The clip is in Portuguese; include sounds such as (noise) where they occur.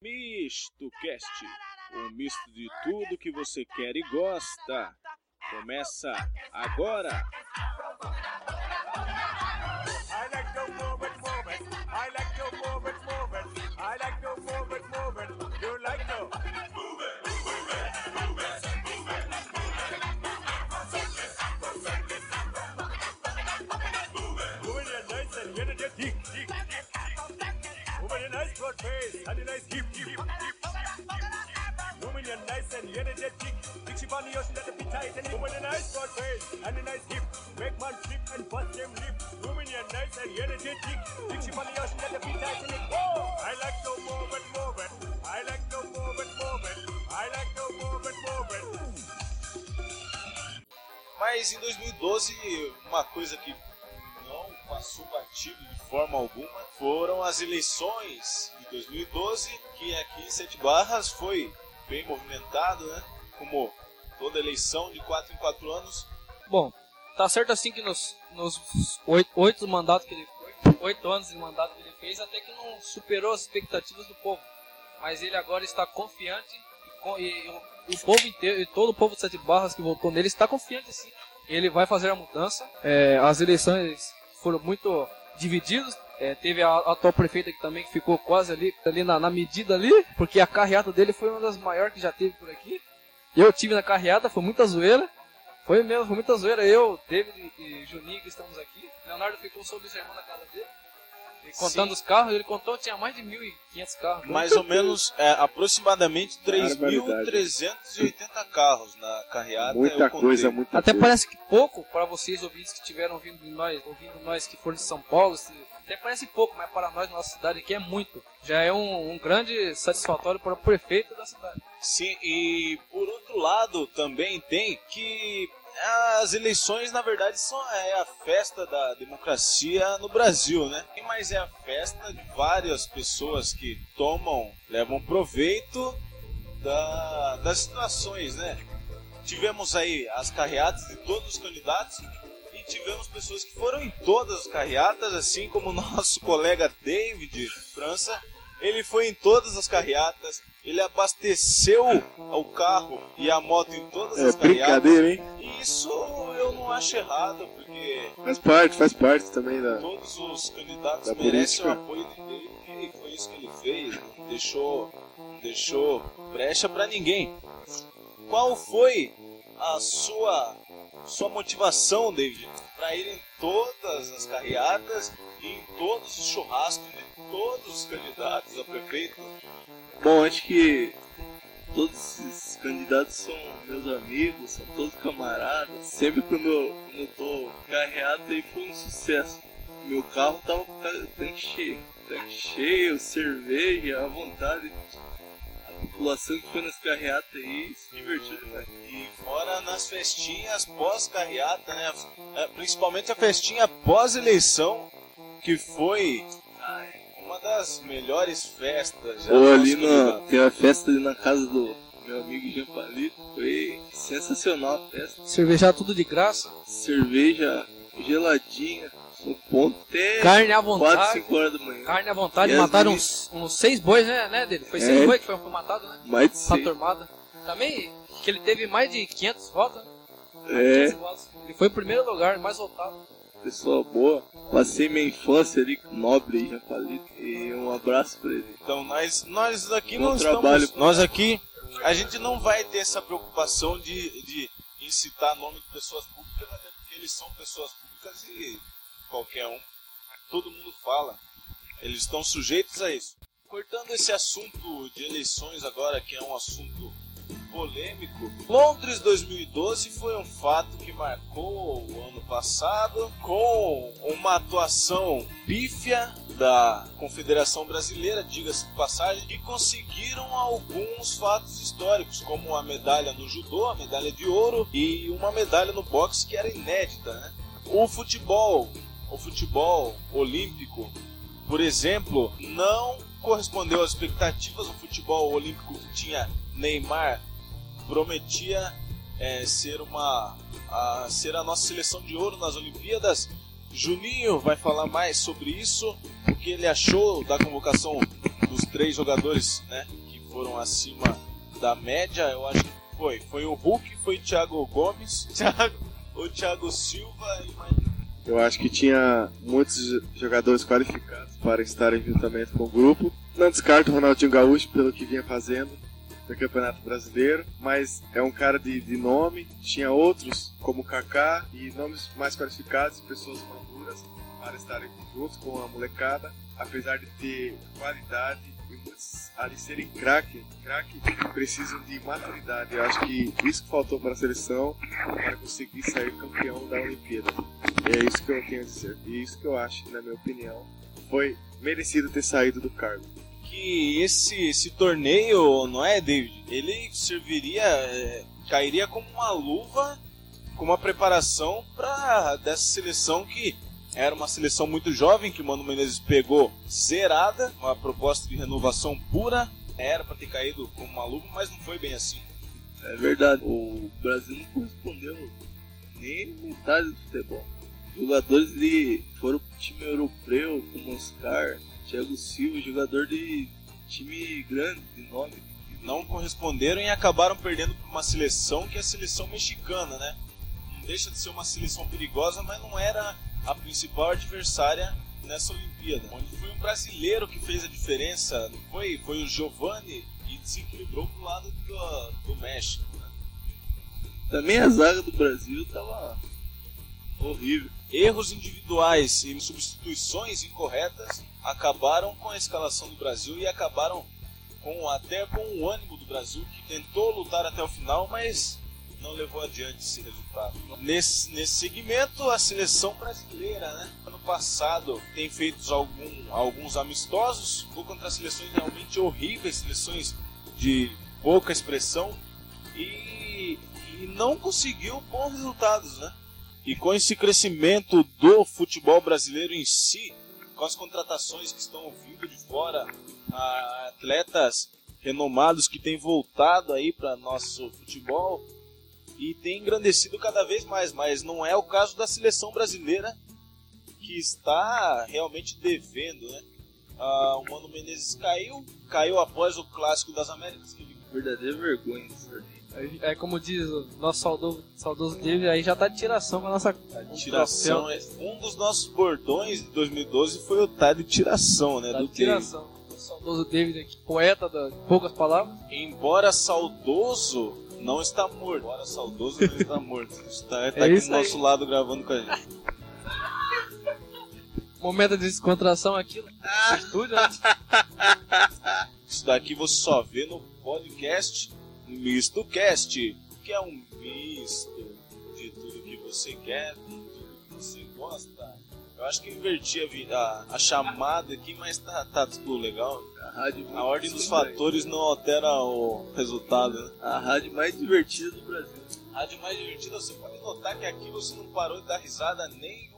Misto Cast, um misto de tudo que você quer e gosta. Começa agora. A hip, hip, hip. Move it nice and. Tick ship on the ocean that be tight and move it nice broad face and a nice hip. Make man and bust them lip. Move it nice and the ocean be tight and it. I like to move it, move it. I like to move it, move it. I like to move it, move it. Mas em 2012, uma coisa que não passou batido de forma alguma foram as eleições 2012, que aqui em Sete Barras foi bem movimentado, né? Como toda eleição de 4 em 4 anos. Bom, tá certo assim que nos, nos oito, oito mandatos que ele oito, oito anos de mandato que ele fez, até que não superou as expectativas do povo. Mas ele agora está confiante e, e o, o povo inteiro, e todo o povo de Sete Barras que votou nele está confiante sim. Ele vai fazer a mudança. É, as eleições foram muito divididas. É, teve a, atual prefeita que também ficou quase ali, ali na, na medida ali, porque a carreata dele foi uma das maiores que já teve por aqui. Eu tive na carreata, foi muita zoeira. Foi mesmo, foi muita zoeira. Eu, David e Juninho que estamos aqui. Leonardo ficou sob observando a casa dele. E contando Sim. os carros, ele contou tinha mais de 1.500 carros. Mais ou menos, é, aproximadamente Barbaridade. 3.380 carros na carreata. Muita coisa, muita Até coisa. parece que pouco para vocês ouvintes que estiveram ouvindo de nós, ouvindo nós que foram de São Paulo. se- Até parece pouco, mas para nós, nossa cidade aqui é muito. Já é um, um grande satisfatório para o prefeito da cidade. Sim, e por outro lado também tem que as eleições na verdade são é a festa da democracia no Brasil, né? Mas é a festa de várias pessoas que tomam, levam proveito da- das situações, né? Tivemos aí as carreatas de todos os candidatos e tivemos pessoas que foram em todas as carreatas, assim como o (laughs) nosso colega David França. Ele foi em todas as carreatas, ele abasteceu o carro e a moto em todas É as brincadeira, hein? E isso eu não acho errado, porque Faz parte, faz parte também da. todos os candidatos Da merecem o apoio dele e foi isso que ele fez. Deixou, deixou brecha pra ninguém. Qual foi a sua sua motivação, David, para ir em todas as carreatas e em todos os churrascos de todos os candidatos a prefeito? Bom, acho que todos esses candidatos são meus amigos, são todos camaradas. Sempre quando eu, tô carreado aí foi um sucesso. Meu carro tava com ca- tanque cheio. Tanque cheio, cerveja, à vontade. A população que foi nas carreatas aí se divertiu demais. E fora nas festinhas pós-carreata, né? É, Principalmente a festinha pós-eleição, que foi uma das melhores festas. já do ali na, tem uma festa ali na casa do meu amigo Jean Palito. Foi sensacional a festa. Cervejar tudo de graça, cerveja geladinha, no ponto até carne à 4, vontade. 5 horas da manhã. Carne à vontade, E mataram uns, uns seis bois, né, né dele? Foi É. seis bois que foi matado, né? Mais de 100. turmada. Também que ele teve mais de 500 votos, né? É, 500 votos. Ele foi o primeiro lugar, mais votado. pessoa boa. Passei minha infância ali com o nobre Jean Palito. E um abraço pra ele. Então nós, nós aqui Bom não trabalho. estamos. Nós aqui, a gente não vai ter essa preocupação de, de incitar nome de pessoas públicas, até porque eles são pessoas públicas e qualquer um, todo mundo fala. Eles estão sujeitos a isso. Cortando esse assunto de eleições agora, que é um assunto polêmico, Londres 2012 foi um fato que marcou o ano passado com uma atuação pífia da Confederação Brasileira, diga-se de passagem, e conseguiram alguns fatos históricos, como a medalha no judô, a medalha de ouro e uma medalha no boxe que era inédita. Né? O futebol, o futebol olímpico, por exemplo, não correspondeu às expectativas. O futebol olímpico que tinha Neymar prometia é, ser uma a, ser a nossa seleção de ouro nas Olimpíadas Juninho vai falar mais sobre isso, o que ele achou da convocação dos três jogadores, né, que foram acima da média. Eu acho que foi, foi o Hulk, foi o Thiago Gomes, (laughs) Thiago, o Thiago Silva e mais Eu acho que tinha muitos jogadores qualificados para estarem juntamente com o grupo. Não descarto o Ronaldinho Gaúcho pelo que vinha fazendo no Campeonato Brasileiro, mas é um cara de, de nome. Tinha outros, como Kaká, e nomes mais qualificados, pessoas maduras, para estarem juntos com a molecada, apesar de ter qualidade muitos ali serem craque, craque precisam de maturidade. Eu acho que isso que faltou para a seleção para conseguir sair campeão da Olimpíada. E é isso que eu tenho a dizer. E isso que eu acho, na minha opinião, foi merecido ter saído do cargo. que esse, esse torneio, não é, David? Ele serviria, é, cairia como uma luva, com uma preparação para dessa seleção que era uma seleção muito jovem, que o Mano Menezes pegou zerada, uma proposta de renovação pura. Era para ter caído como uma luva, mas não foi bem assim. É verdade, o Brasil não correspondeu nem metade do futebol. Jogadores de foram pro time europeu, como Oscar, Thiago Silva, jogador de time grande, de nome. Não corresponderam e acabaram perdendo para uma seleção que é a seleção mexicana, né? Não deixa de ser uma seleção perigosa, mas não era a principal adversária nessa Olimpíada. Onde foi um brasileiro que fez a diferença, não foi? Foi o Giovani e desequilibrou pro lado do, do México. né? Também a zaga do Brasil tava horrível. Erros individuais e substituições incorretas acabaram com a escalação do Brasil e acabaram com até com o ânimo do Brasil que tentou lutar até o final, mas não levou adiante esse resultado. Nesse, nesse segmento, a seleção brasileira, né? Ano passado tem feito algum, alguns amistosos, ou contra seleções realmente horríveis, seleções de pouca expressão, e, e não conseguiu bons resultados, né? E com esse crescimento do futebol brasileiro em si, com as contratações que estão vindo de fora, atletas renomados que têm voltado aí para nosso futebol e tem engrandecido cada vez mais, mas não é o caso da seleção brasileira que está realmente devendo, né? Ah, o Mano Menezes caiu, caiu após o clássico das Américas que ele Verdadeira vergonha esse torneio. É como diz o nosso saudoso, saudoso David, aí já tá de tiração com a nossa A tiração é um dos nossos bordões de 2012 foi o tá de tiração, né? Tá do de tiração. O saudoso David aqui, poeta das poucas palavras. David. Embora saudoso, não está morto. Embora saudoso, não está morto. Está, tá É aqui isso do nosso aí. lado gravando com a gente. Momento de descontração aqui no estúdio, né? (laughs) Isso daqui você só vê no podcast Misto Cast, que é um misto de tudo que você quer, com tudo que você gosta. Eu acho que inverti a, a, a chamada aqui, mas tá, tá tudo legal. A rádio A ordem dos fatores não altera o resultado, né? A rádio mais divertida do Brasil. Rádio mais divertida, você pode notar que aqui você não parou de dar risada nem